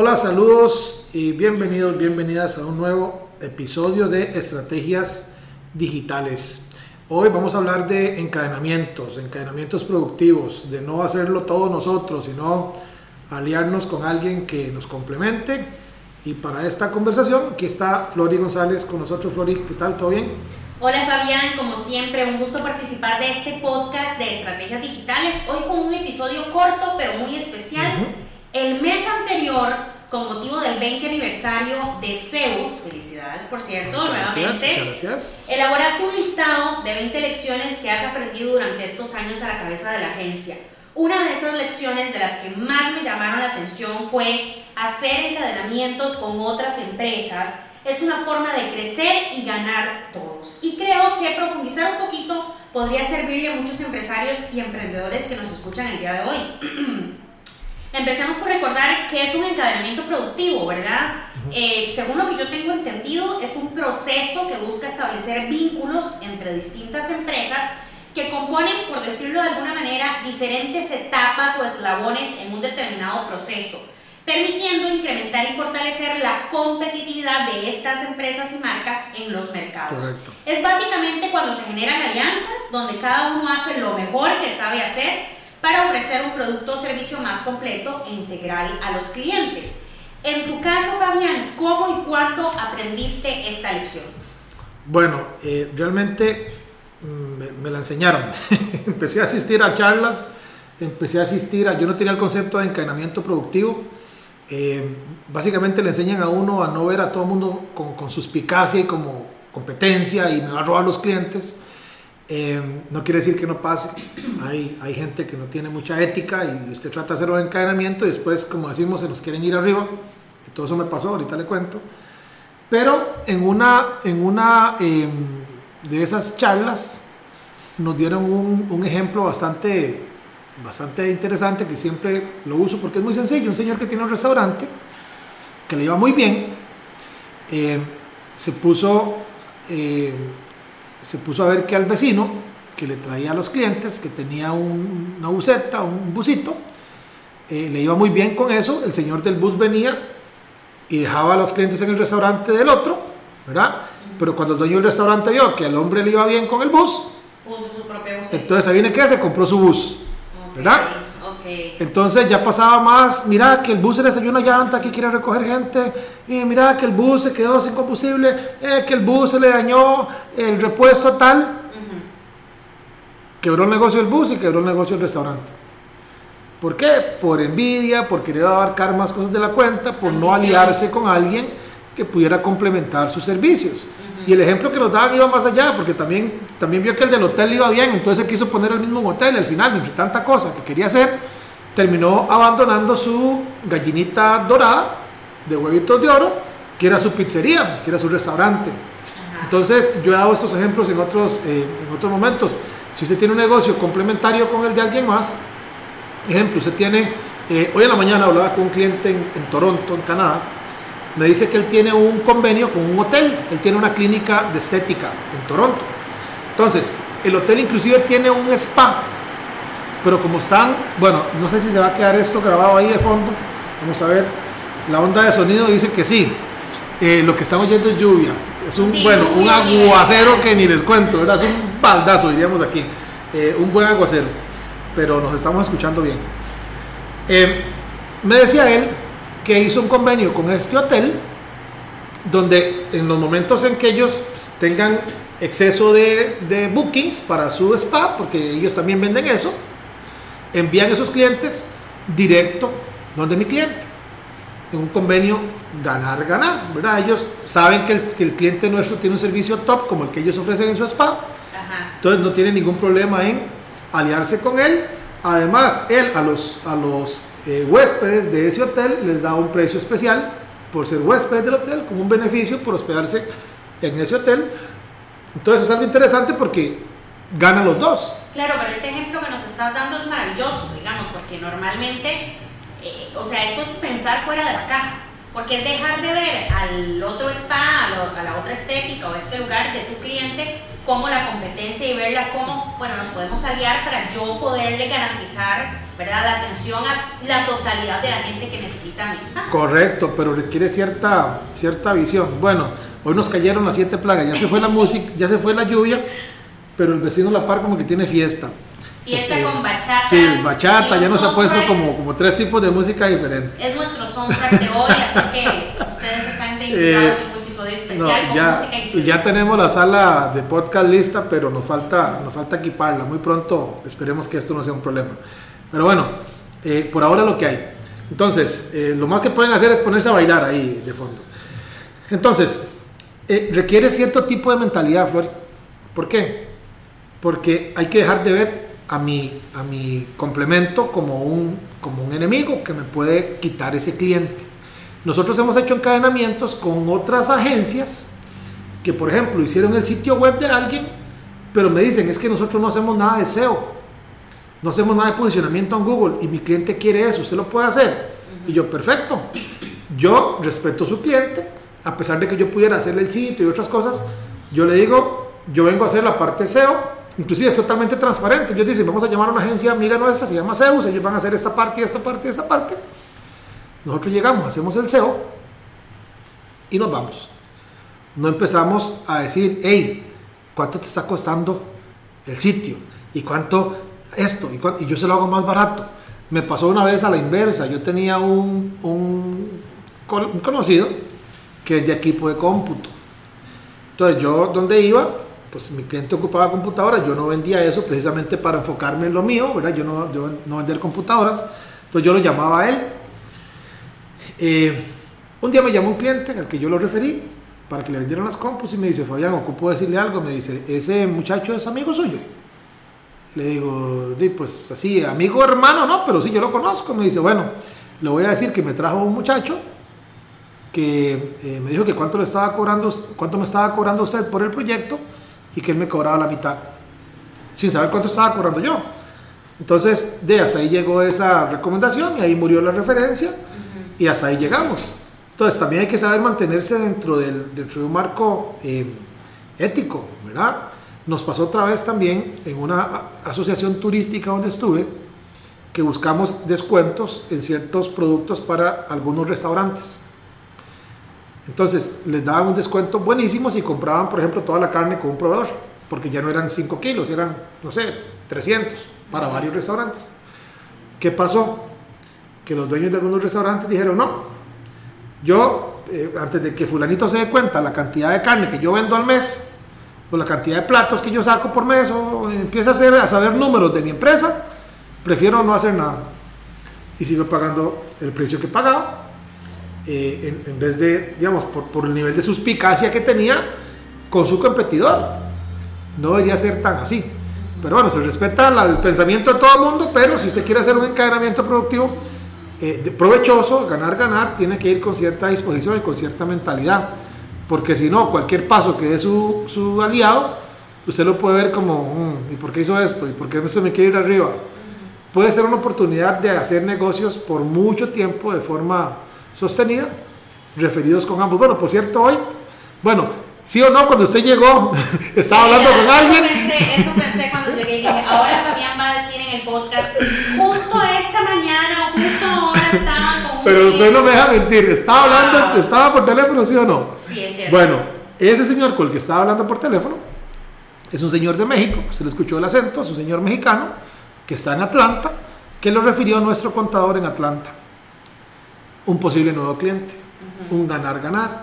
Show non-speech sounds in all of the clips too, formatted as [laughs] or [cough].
Hola, saludos y bienvenidos, bienvenidas a un nuevo episodio de Estrategias Digitales. Hoy vamos a hablar de encadenamientos, encadenamientos productivos, de no hacerlo todos nosotros, sino aliarnos con alguien que nos complemente. Y para esta conversación, aquí está Flori González con nosotros. Flori, ¿qué tal? ¿Todo bien? Hola Fabián, como siempre, un gusto participar de este podcast de estrategias digitales. Hoy con un episodio corto pero muy especial. El mes anterior, con motivo del 20 aniversario de Zeus, felicidades por cierto, nuevamente, gracias. elaboraste un listado de 20 lecciones que has aprendido durante estos años a la cabeza de la agencia. Una de esas lecciones de las que más me llamaron la atención fue hacer encadenamientos con otras empresas. Es una forma de crecer y ganar todos. Y creo que profundizar un poquito podría servirle a muchos empresarios y emprendedores que nos escuchan el día de hoy. [clears throat] Empecemos por recordar que es un encadenamiento productivo, ¿verdad? Eh, según lo que yo tengo entendido, es un proceso que busca establecer vínculos entre distintas empresas que componen, por decirlo de alguna manera, diferentes etapas o eslabones en un determinado proceso, permitiendo incrementar y fortalecer la competitividad de estas empresas y marcas en los mercados. Correcto. Es básicamente cuando se generan alianzas donde cada uno hace lo mejor que sabe hacer para ofrecer un producto o servicio más completo e integral a los clientes. En tu caso, Fabián, ¿cómo y cuándo aprendiste esta lección? Bueno, eh, realmente mm, me, la enseñaron. [laughs] empecé a asistir a charlas, empecé a asistir a... Yo no tenía el concepto de encadenamiento productivo. Eh, básicamente le enseñan a uno a no ver a todo el mundo con, con suspicacia y como competencia y me va a robar los clientes. Eh, no quiere decir que no pase. Hay, hay gente que no tiene mucha ética y usted trata de hacer un encadenamiento y después, como decimos, se nos quieren ir arriba. Todo eso me pasó, ahorita le cuento. Pero en una, en una eh, de esas charlas nos dieron un, ejemplo bastante, bastante interesante que siempre lo uso porque es muy sencillo. Un señor que tiene un restaurante que le iba muy bien, eh, se puso se puso a ver que al vecino que le traía a los clientes, que tenía un, una buseta, un busito, eh, le iba muy bien con eso, el señor del bus venía y dejaba a los clientes en el restaurante del otro, ¿verdad? Pero cuando el dueño del restaurante vio que al hombre le iba bien con el bus, Puso su propio bus. entonces ahí viene que se compró su bus, ¿verdad? Entonces ya pasaba más, mira que el bus se le salió una llanta que quiere recoger gente, y mira que el bus se quedó sin combustible, eh, que el bus se le dañó el repuesto tal. Quebró el negocio del bus y quebró el negocio del restaurante. ¿Por qué? Por envidia, por querer abarcar más cosas de la cuenta, por no aliarse con alguien que pudiera complementar sus servicios. Y el ejemplo que nos daban iba más allá, porque también, también vio que el del hotel iba bien, entonces se quiso poner el mismo hotel. Al final, entre tanta cosa que quería hacer, terminó abandonando su gallinita dorada de huevitos de oro, que era su pizzería, que era su restaurante. Ajá. Entonces, yo he dado estos ejemplos en otros, eh, en otros momentos. Si usted tiene un negocio complementario con el de alguien más, ejemplo, usted tiene, eh, hoy en la mañana hablaba con un cliente en, en Toronto, en Canadá, me dice que él tiene un convenio con un hotel, él tiene una clínica de estética en Toronto. Entonces, el hotel inclusive tiene un spa, pero como están, bueno, no sé si se va a quedar esto grabado ahí de fondo, vamos a ver, la onda de sonido dice que sí, Eh, lo que estamos oyendo es lluvia, es un, bueno, un aguacero que ni les cuento, ¿verdad? es un baldazo, diríamos aquí, Eh, un buen aguacero, pero nos estamos escuchando bien. Eh, me decía él que hizo un convenio con este hotel donde en los momentos en que ellos pues, tengan exceso de, de bookings para su spa, porque ellos también venden eso, envían esos clientes directo donde mi cliente. En un convenio ganar-ganar, ¿verdad? Ellos saben que el, que el cliente nuestro tiene un servicio top como el que ellos ofrecen en su spa, Ajá. entonces no tiene ningún problema en aliarse con él Además, él a los, a los eh, huéspedes de ese hotel les da un precio especial por ser huéspedes del hotel, como un beneficio por hospedarse en ese hotel. Entonces es algo interesante porque ganan los dos. Claro, pero este ejemplo que nos estás dando es maravilloso, digamos, porque normalmente, eh, o sea, esto es pensar fuera de la caja, porque es dejar de ver al otro spa, a, lo- a la otra estética o este lugar de tu cliente como la competencia y verla como, bueno, nos podemos aliar para yo poderle garantizar, ¿verdad?, la atención a la totalidad de la gente que necesita mi spa. Correcto, pero requiere cierta, cierta visión. Bueno, hoy nos cayeron las siete plagas, ya se fue la [laughs] música, ya se fue la lluvia, pero el vecino de la par como que tiene fiesta. Fiesta Este, con bachata. Sí, bachata, ya nos ha puesto como, como tres tipos de música diferentes. Es nuestro soundtrack de hoy, así [laughs] que ustedes están invitados a un episodio No, especial con ya, música y ya tenemos la sala de podcast lista, pero nos falta, nos falta equiparla. Muy pronto esperemos que esto no sea un problema. Pero bueno, eh, por ahora lo que hay. Entonces, eh, lo más que pueden hacer es ponerse a bailar ahí de fondo. Entonces, eh, requiere cierto tipo de mentalidad, Flor. ¿Por qué? Porque hay que dejar de ver a mi, a mi complemento como un, como un enemigo que me puede quitar ese cliente. Nosotros hemos hecho encadenamientos con otras agencias que, por ejemplo, hicieron el sitio web de alguien, pero me dicen, es que nosotros no hacemos nada de SEO, no hacemos nada de posicionamiento en Google y mi cliente quiere eso, ¿usted lo puede hacer? Y yo, perfecto. Yo respeto a su cliente, a pesar de que yo pudiera hacerle el sitio y otras cosas, yo le digo, yo vengo a hacer la parte SEO, inclusive es totalmente transparente. Ellos dicen, vamos a llamar a una agencia amiga nuestra, se llama Zeus, ellos van a hacer esta parte esta parte esta parte. Nosotros llegamos, hacemos el SEO y nos vamos. No empezamos a decir, hey, ¿cuánto te está costando el sitio? ¿Y cuánto esto? ¿Y, yo se lo hago más barato. Me pasó una vez a la inversa. Yo tenía un, un, un conocido que es de equipo de cómputo. Entonces yo donde iba, pues mi cliente ocupaba computadoras, yo no vendía eso precisamente para enfocarme en lo mío, ¿verdad? Yo no, yo no vender computadoras, entonces yo lo llamaba a él. Eh, un día me llamó un cliente al que yo lo referí para que le vendieran las compus y me dice, Fabián, ocupo decirle algo, me dice, ese muchacho es amigo suyo. Le digo, "Di, pues así, amigo hermano, no, pero sí, yo lo conozco. Me dice, bueno, le voy a decir que me trajo un muchacho que eh, me dijo que cuánto le estaba cobrando, cuánto me estaba cobrando usted por el proyecto y que él me cobraba la mitad, sin saber cuánto estaba cobrando yo. Entonces, de hasta ahí llegó esa recomendación y ahí murió la referencia y hasta ahí llegamos. Entonces, también hay que saber mantenerse dentro, del, dentro de un marco eh, ético, ¿verdad? Nos pasó otra vez también en una asociación turística donde estuve, que buscamos descuentos en ciertos productos para algunos restaurantes. Entonces les daban un descuento buenísimo si compraban, por ejemplo, toda la carne con un proveedor, porque ya no eran 5 kilos, eran, no sé, 300 para varios restaurantes. ¿Qué pasó? Que los dueños de algunos restaurantes dijeron, no, yo, eh, antes de que fulanito se dé cuenta la cantidad de carne que yo vendo al mes, o la cantidad de platos que yo saco por mes, o empieza a, hacer, a saber números de mi empresa, prefiero no hacer nada. Y sigo pagando el precio que pagaba, eh, en, vez de, digamos, por, por el nivel de suspicacia que tenía con su competidor. No debería ser tan así. Pero bueno, se respeta el pensamiento de todo el mundo, pero si usted quiere hacer un encadenamiento productivo eh, provechoso, ganar, ganar, tiene que ir con cierta disposición y con cierta mentalidad. Porque si no, cualquier paso que dé su, su aliado, usted lo puede ver como, "Mm, ¿y por qué hizo esto? ¿Y por qué se me quiere ir arriba? Puede ser una oportunidad de hacer negocios por mucho tiempo de forma sostenida, referidos con ambos. Bueno, por cierto, hoy, bueno, sí o no, cuando usted llegó, [laughs] estaba hablando con Eso alguien. pensé, eso pensé cuando llegué y dije, ahora Fabián va a decir en el podcast, justo esta mañana o justo ahora estaba con Pero usted no me cliente". deja mentir, estaba hablando, Wow. estaba por teléfono, ¿sí o no? Sí, es cierto. Bueno, ese señor con el que estaba hablando por teléfono es un señor de México, se le escuchó el acento, es un señor mexicano que está en Atlanta, que lo refirió a nuestro contador en Atlanta. Un posible nuevo cliente, un ganar-ganar.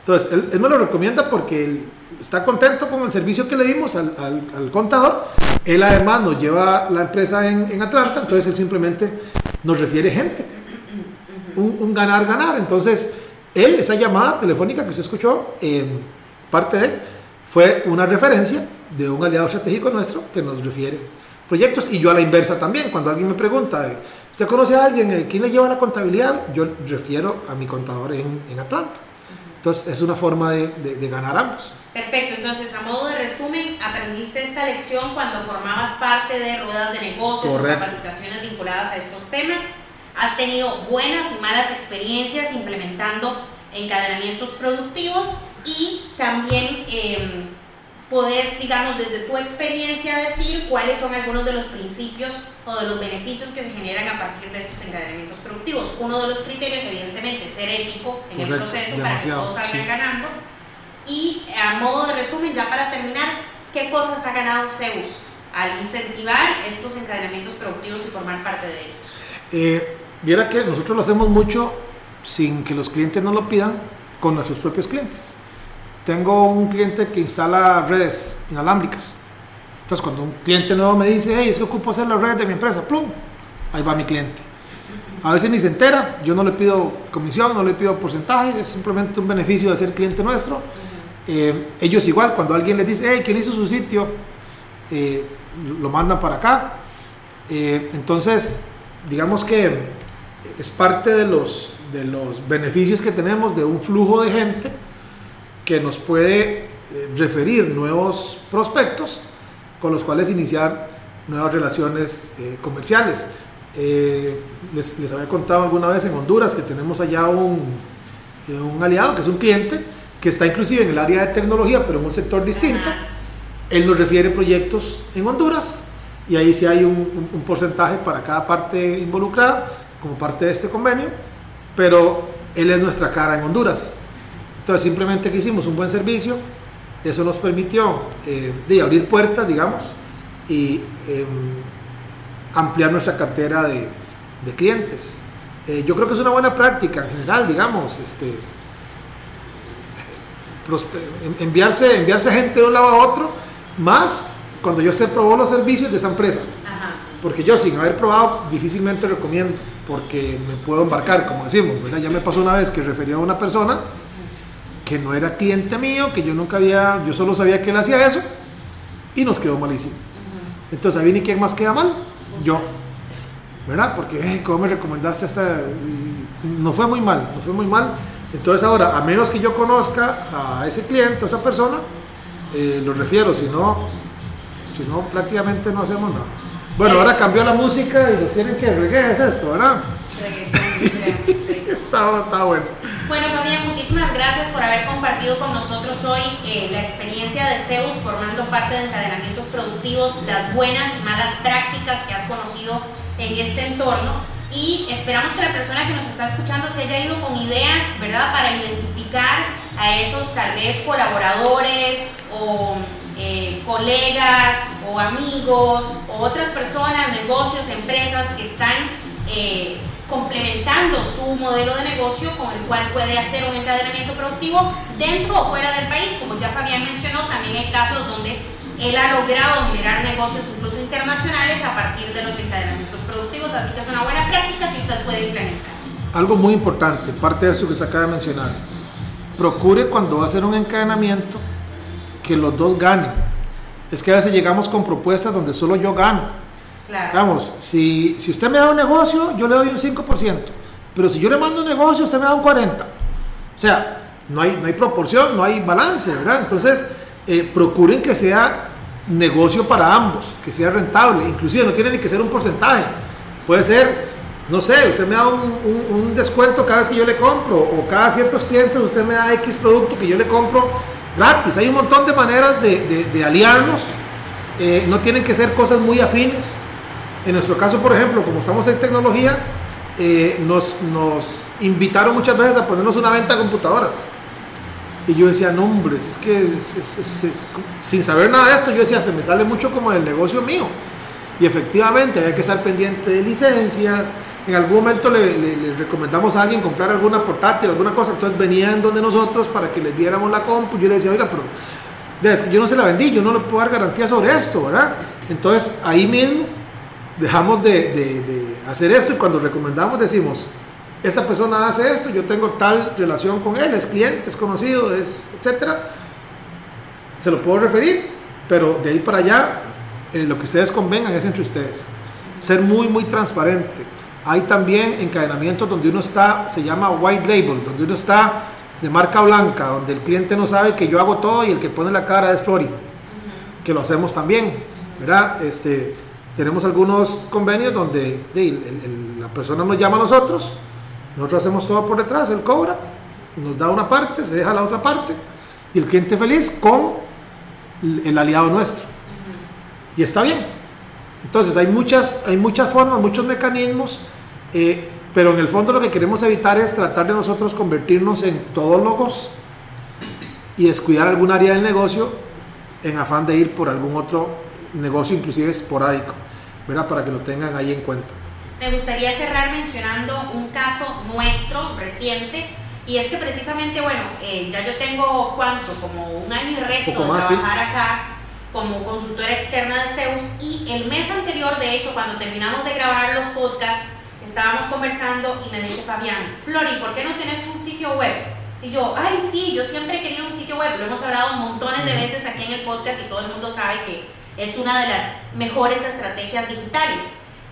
Entonces, él, él me lo recomienda porque él está contento con el servicio que le dimos al, al- al contador. Él además nos lleva la empresa en, en Atlanta, entonces él simplemente nos refiere gente. Un, un ganar-ganar. Entonces, él, esa llamada telefónica que usted escuchó, eh, parte de él, fue una referencia de un aliado estratégico nuestro que nos refiere. proyectos y yo a la inversa también. Cuando alguien me pregunta, ¿usted conoce a alguien? Eh, ¿Quién le lleva la contabilidad? Yo refiero a mi contador en, en Atlanta. Entonces es una forma de, de, ganar ambos. Perfecto, entonces a modo de resumen, aprendiste esta lección cuando formabas parte de ruedas de negocios o capacitaciones vinculadas a estos temas. Has tenido buenas y malas experiencias implementando encadenamientos productivos y también eh, podés, digamos, desde tu experiencia decir cuáles son algunos de los principios o de los beneficios que se generan a partir de estos encadenamientos productivos. Uno de los criterios, evidentemente, ser ético en el proceso para que todos salgan ganando. Y a modo de resumen, ya para terminar, ¿qué cosas ha ganado Zeus al incentivar estos encadenamientos productivos y formar parte de ellos? Eh, viera que nosotros lo hacemos mucho sin que los clientes nos lo pidan con nuestros propios clientes. Tengo un cliente que instala redes inalámbricas. Entonces, cuando un cliente nuevo me dice, hey, es que ocupo hacer la red de mi empresa, ¡plum! Ahí va mi cliente. A veces ni se entera, yo no le pido comisión, no le pido porcentaje, es simplemente un beneficio de ser cliente nuestro. Eh, ellos igual, cuando alguien les dice, hey, ¿quién hizo su sitio? Eh, lo mandan para acá. Eh, entonces, digamos que es parte de los, de los beneficios que tenemos de un flujo de gente que nos puede eh, referir nuevos prospectos con los cuales iniciar nuevas relaciones eh, comerciales. Eh, les, les, había contado alguna vez en Honduras que tenemos allá un, un, aliado que es un cliente que está inclusive en el área de tecnología pero en un sector distinto. Él nos refiere proyectos en Honduras y ahí sí hay un, un porcentaje para cada parte involucrada como parte de este convenio, pero él es nuestra cara en Honduras. Entonces simplemente que hicimos un buen servicio, eso nos permitió eh, de abrir puertas, digamos, y em, ampliar nuestra cartera de, de clientes. Eh, yo creo que es una buena práctica en general, digamos, este, enviarse, enviarse gente de un lado a otro, más cuando yo se probó los servicios de esa empresa. Porque yo sin haber probado difícilmente recomiendo, porque me puedo embarcar, como decimos, ya me pasó una vez que refería a una persona, que no era cliente mío, que yo nunca había, yo solo sabía que él hacía eso y nos quedó malísimo. Entonces, ¿ahí ni quién más queda mal? Yo. ¿Verdad? Porque, eh, ¿cómo me recomendaste esta? No fue muy mal, no fue muy mal. Entonces, ahora, a menos que yo conozca a ese cliente, a esa persona, eh, lo refiero, si no, si no, prácticamente no hacemos nada. Bueno, ahora cambió la música y los tienen que reggae, es esto, ¿verdad? [laughs] bueno. Bueno, Fabián, muchísimas gracias por haber compartido con nosotros hoy eh, la experiencia de Zeus formando parte de encadenamientos productivos, las buenas y malas prácticas que has conocido en este entorno. Y esperamos que la persona que nos está escuchando se haya ido con ideas, ¿verdad?, para identificar a esos tal vez colaboradores o eh, colegas o amigos o otras personas, negocios, empresas que están eh, complementando su modelo de negocio con el cual puede hacer un encadenamiento productivo dentro o fuera del país. Como ya Fabián mencionó, también hay casos donde él ha logrado generar negocios incluso internacionales a partir de los encadenamientos productivos, así que es una buena práctica que usted puede implementar. Algo muy importante, parte de eso que se acaba de mencionar, procure cuando va a hacer un encadenamiento que los dos ganen. Es que a veces llegamos con propuestas donde solo yo gano Vamos, si, si usted me da un negocio, yo le doy un 5%, pero si yo le mando un negocio, usted me da un 40%. O sea, no hay, no hay proporción, no hay balance, ¿verdad? Entonces, eh, procuren que sea negocio para ambos, que sea rentable, inclusive no tiene ni que ser un porcentaje, puede ser, no sé, usted me da un, un, descuento cada vez que yo le compro, o cada ciertos clientes usted me da X producto que yo le compro gratis, hay un montón de maneras de, de, aliarnos, eh, no tienen que ser cosas muy afines, en nuestro caso, por ejemplo, como estamos en tecnología, eh, nos, nos, invitaron muchas veces a ponernos una venta de computadoras. Y yo decía, no, hombre, es que sin saber nada de esto, yo decía, se me sale mucho como del negocio mío. Y efectivamente, había que estar pendiente de licencias. En algún momento le, recomendamos a alguien comprar alguna portátil, alguna cosa. Entonces venían donde nosotros para que les diéramos la compu. Yo le decía, oiga, pero yo no se la vendí, yo no le puedo dar garantía sobre esto, ¿verdad? Entonces ahí mismo dejamos de, hacer esto y cuando recomendamos decimos, esta persona hace esto, yo tengo tal relación con él, es cliente, es conocido, es etcétera, se lo puedo referir, pero de ahí para allá eh, lo que ustedes convengan es entre ustedes. Ser muy, muy transparente. Hay también encadenamientos donde uno está, se llama white label, donde uno está de marca blanca, donde el cliente no sabe que yo hago todo y el que pone la cara es Flori, que lo hacemos también, ¿verdad? Este, tenemos algunos convenios donde la persona nos llama a nosotros, nosotros hacemos todo por detrás, él cobra, nos da una parte, se deja la otra parte y el cliente feliz con el aliado nuestro. Y está bien. Entonces hay muchas, hay muchas formas, muchos mecanismos, eh, pero en el fondo lo que queremos evitar es tratar de nosotros convertirnos en todólogos y descuidar algún área del negocio en afán de ir por algún otro negocio, inclusive esporádico, ¿verdad? Para que lo tengan ahí en cuenta. Me gustaría cerrar mencionando un caso nuestro reciente y es que precisamente, bueno, eh, ya yo tengo cuánto, como un año y resto de trabajar acá como consultora externa de Zeus y el mes anterior, de hecho, cuando terminamos de grabar los podcasts, estábamos conversando y me dice Fabián, Flori, ¿por qué no tienes un sitio web? Y yo, ay, sí, yo siempre he querido un sitio web, lo hemos hablado montones de veces aquí en el podcast y todo el mundo sabe que es una de las mejores estrategias digitales.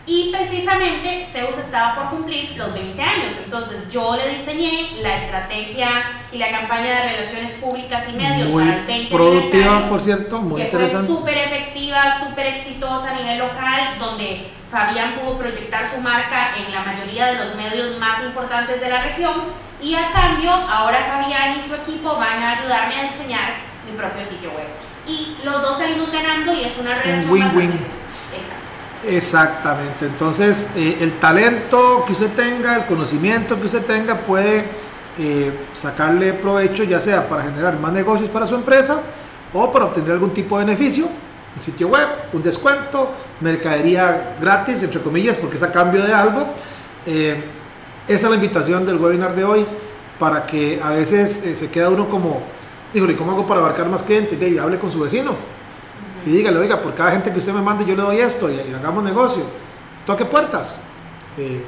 Y precisamente Zeus estaba por cumplir los 20 años, entonces yo le diseñé la estrategia y la campaña de relaciones públicas y medios para el 20 productiva, por cierto, muy que fue súper efectiva, súper exitosa a nivel local, donde Fabián pudo proyectar su marca en la mayoría de los medios más importantes de la región y a cambio ahora Fabián y su equipo van a ayudarme a diseñar mi propio sitio web. Y los dos salimos ganando y es una relación win-win. Exactamente, entonces eh, el talento que usted tenga, el conocimiento que usted tenga puede eh, sacarle provecho ya sea para generar más negocios para su empresa o para obtener algún tipo de beneficio, un sitio web, un descuento, mercadería gratis, entre comillas, porque es a cambio de algo. Eh, esa es la invitación del webinar de hoy para que a veces se queda uno como, híjole, ¿cómo hago para abarcar más clientes? Y hable con su vecino y dígale, oiga, por cada gente que usted me mande yo le doy esto y, hagamos negocio. Toque puertas. Eh,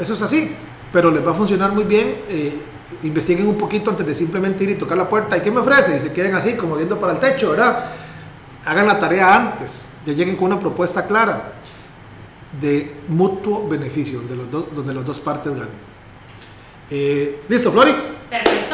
eso es así, pero les va a funcionar muy bien. Eh, investiguen un poquito antes de simplemente ir y tocar la puerta. ¿Y qué me ofrece? Y se queden así, como viendo para el techo, ¿verdad? Hagan la tarea antes, ya lleguen con una propuesta clara de mutuo beneficio, de los donde las dos partes ganen. Eh, Listo, Flori.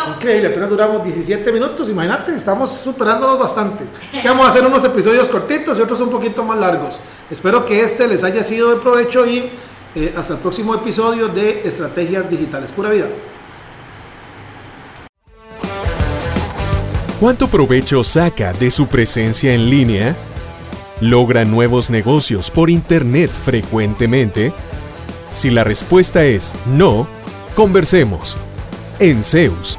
Increíble, apenas duramos 17 minutos, imagínate, estamos superándonos bastante. vamos a hacer unos episodios cortitos y otros un poquito más largos. Espero que este les haya sido de provecho y eh, hasta el próximo episodio de Estrategias Digitales Pura Vida. ¿Cuánto provecho saca de su presencia en línea? ¿Logra nuevos negocios por Internet frecuentemente? Si la respuesta es no, conversemos. En Zeus,